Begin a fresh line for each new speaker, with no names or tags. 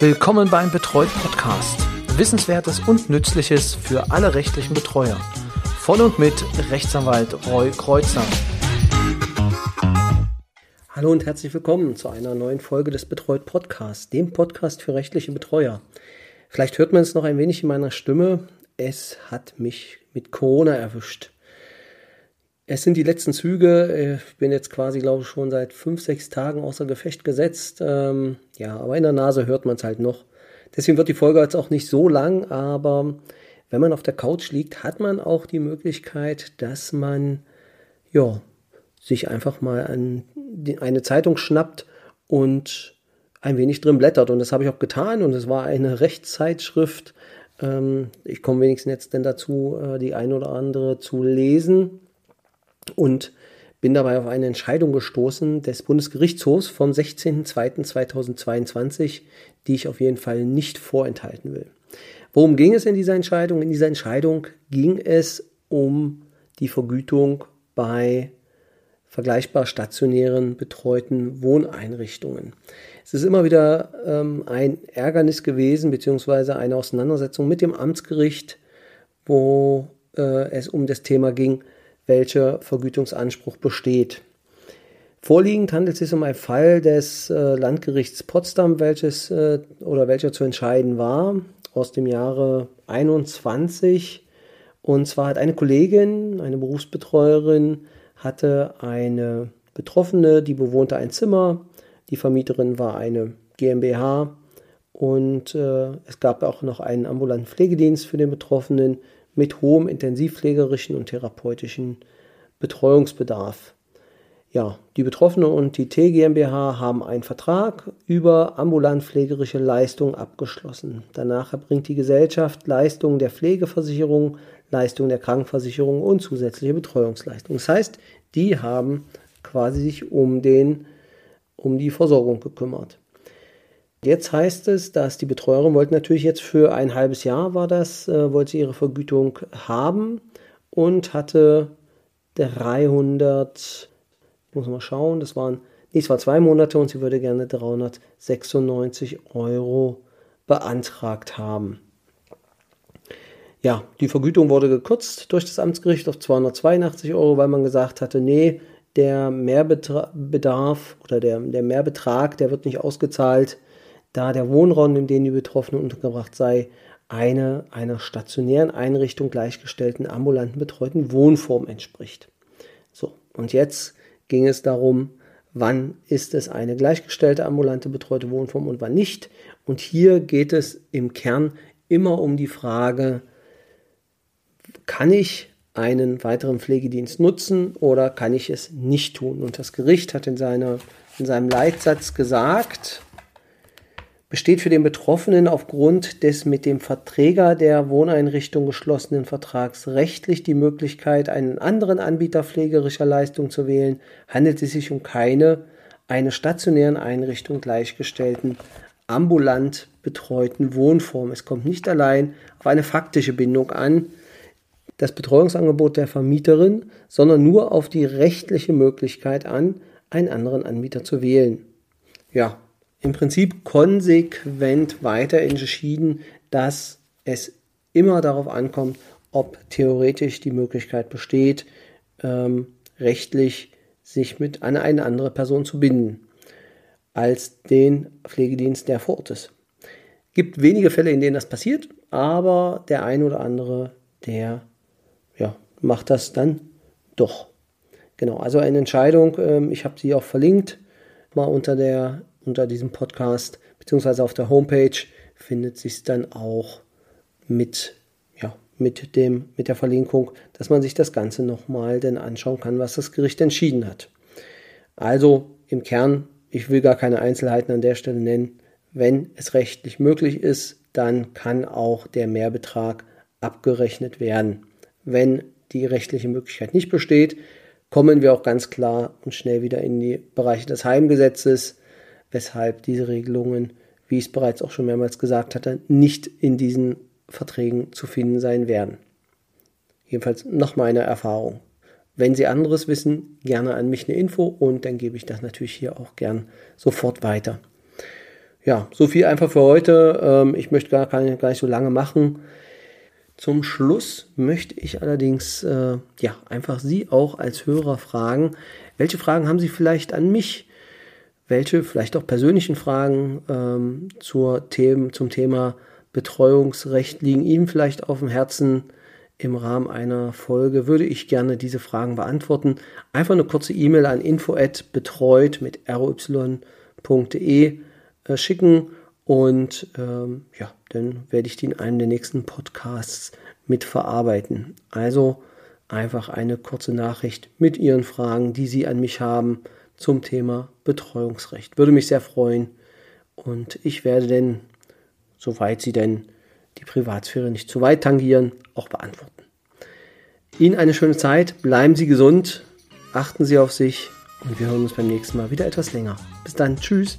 Willkommen beim Betreut Podcast. Wissenswertes und Nützliches für alle rechtlichen Betreuer. Von und mit Rechtsanwalt Roy Kreuzer.
Hallo und herzlich willkommen zu einer neuen Folge des Betreut Podcasts, dem Podcast für rechtliche Betreuer. Vielleicht hört man es noch ein wenig in meiner Stimme. Es hat mich mit Corona erwischt. Es sind die letzten Züge. Ich bin jetzt quasi, glaube ich, schon seit fünf, sechs Tagen außer Gefecht gesetzt. Ähm, ja, aber in der Nase hört man es halt noch. Deswegen wird die Folge jetzt auch nicht so lang, aber wenn man auf der Couch liegt, hat man auch die Möglichkeit, dass man ja, sich einfach mal an eine Zeitung schnappt und ein wenig drin blättert. Und das habe ich auch getan und es war eine Rechtszeitschrift. Ähm, ich komme wenigstens jetzt denn dazu, äh, die ein oder andere zu lesen und bin dabei auf eine Entscheidung gestoßen des Bundesgerichtshofs vom 16.02.2022, die ich auf jeden Fall nicht vorenthalten will. Worum ging es in dieser Entscheidung? In dieser Entscheidung ging es um die Vergütung bei vergleichbar stationären betreuten Wohneinrichtungen. Es ist immer wieder ähm, ein Ärgernis gewesen, beziehungsweise eine Auseinandersetzung mit dem Amtsgericht, wo äh, es um das Thema ging, welcher Vergütungsanspruch besteht. Vorliegend handelt es sich um einen Fall des äh, Landgerichts Potsdam, welches äh, oder welcher zu entscheiden war, aus dem Jahre 21. Und zwar hat eine Kollegin, eine Berufsbetreuerin, hatte eine Betroffene, die bewohnte ein Zimmer. Die Vermieterin war eine GmbH und äh, es gab auch noch einen ambulanten Pflegedienst für den Betroffenen, mit hohem intensivpflegerischen und therapeutischen Betreuungsbedarf. Ja, die Betroffene und die T GmbH haben einen Vertrag über ambulant pflegerische Leistungen abgeschlossen. Danach erbringt die Gesellschaft Leistungen der Pflegeversicherung, Leistungen der Krankenversicherung und zusätzliche Betreuungsleistungen. Das heißt, die haben quasi sich um, den, um die Versorgung gekümmert. Jetzt heißt es, dass die Betreuerin wollte natürlich jetzt für ein halbes Jahr war das, äh, wollte sie ihre Vergütung haben und hatte 300, muss man schauen, das waren, nee, es war zwei Monate und sie würde gerne 396 Euro beantragt haben. Ja, die Vergütung wurde gekürzt durch das Amtsgericht auf 282 Euro, weil man gesagt hatte, nee, der Mehrbedarf oder der, der Mehrbetrag, der wird nicht ausgezahlt, da der Wohnraum, in dem die Betroffene untergebracht sei, eine einer stationären Einrichtung gleichgestellten ambulanten betreuten Wohnform entspricht. So, und jetzt ging es darum, wann ist es eine gleichgestellte ambulante betreute Wohnform und wann nicht. Und hier geht es im Kern immer um die Frage, kann ich einen weiteren Pflegedienst nutzen oder kann ich es nicht tun? Und das Gericht hat in, seiner, in seinem Leitsatz gesagt, besteht für den Betroffenen aufgrund des mit dem Verträger der Wohneinrichtung geschlossenen Vertrags rechtlich die Möglichkeit, einen anderen Anbieter pflegerischer Leistung zu wählen, handelt es sich um keine einer stationären Einrichtung gleichgestellten ambulant betreuten Wohnform. Es kommt nicht allein auf eine faktische Bindung an, das Betreuungsangebot der Vermieterin, sondern nur auf die rechtliche Möglichkeit an, einen anderen Anbieter zu wählen. Ja, im Prinzip konsequent weiter entschieden, dass es immer darauf ankommt, ob theoretisch die Möglichkeit besteht, ähm, rechtlich sich mit an eine andere Person zu binden als den Pflegedienst, der vor Ort ist. Gibt wenige Fälle, in denen das passiert, aber der ein oder andere, der ja, macht das dann doch. Genau, also eine Entscheidung, ähm, ich habe sie auch verlinkt, mal unter der unter diesem Podcast, beziehungsweise auf der Homepage findet sich dann auch mit, ja, mit, dem, mit der Verlinkung, dass man sich das Ganze nochmal dann anschauen kann, was das Gericht entschieden hat. Also im Kern, ich will gar keine Einzelheiten an der Stelle nennen. Wenn es rechtlich möglich ist, dann kann auch der Mehrbetrag abgerechnet werden. Wenn die rechtliche Möglichkeit nicht besteht, kommen wir auch ganz klar und schnell wieder in die Bereiche des Heimgesetzes weshalb diese Regelungen, wie ich es bereits auch schon mehrmals gesagt hatte, nicht in diesen Verträgen zu finden sein werden. Jedenfalls nach meiner Erfahrung. Wenn Sie anderes wissen, gerne an mich eine Info und dann gebe ich das natürlich hier auch gern sofort weiter. ja, so viel einfach für heute. Ähm, ich möchte gar, keine, gar nicht so lange machen. Zum Schluss möchte ich allerdings äh, ja, einfach Sie auch als Hörer fragen, welche Fragen haben Sie vielleicht an mich? Welche vielleicht auch persönlichen Fragen ähm, zur Themen, zum Thema Betreuungsrecht liegen Ihnen vielleicht auf dem Herzen? Im Rahmen einer Folge würde ich gerne diese Fragen beantworten. Einfach eine kurze E-Mail an info@betreut mit roy.de äh, schicken und ähm, ja, dann werde ich die in einem der nächsten Podcasts mitverarbeiten. Also einfach eine kurze Nachricht mit Ihren Fragen, die Sie an mich haben zum Thema Betreuungsrecht. Würde mich sehr freuen und ich werde denn, soweit Sie denn die Privatsphäre nicht zu weit tangieren, auch beantworten. Ihnen eine schöne Zeit, bleiben Sie gesund, achten Sie auf sich und wir hören uns beim nächsten Mal wieder etwas länger. Bis dann, tschüss.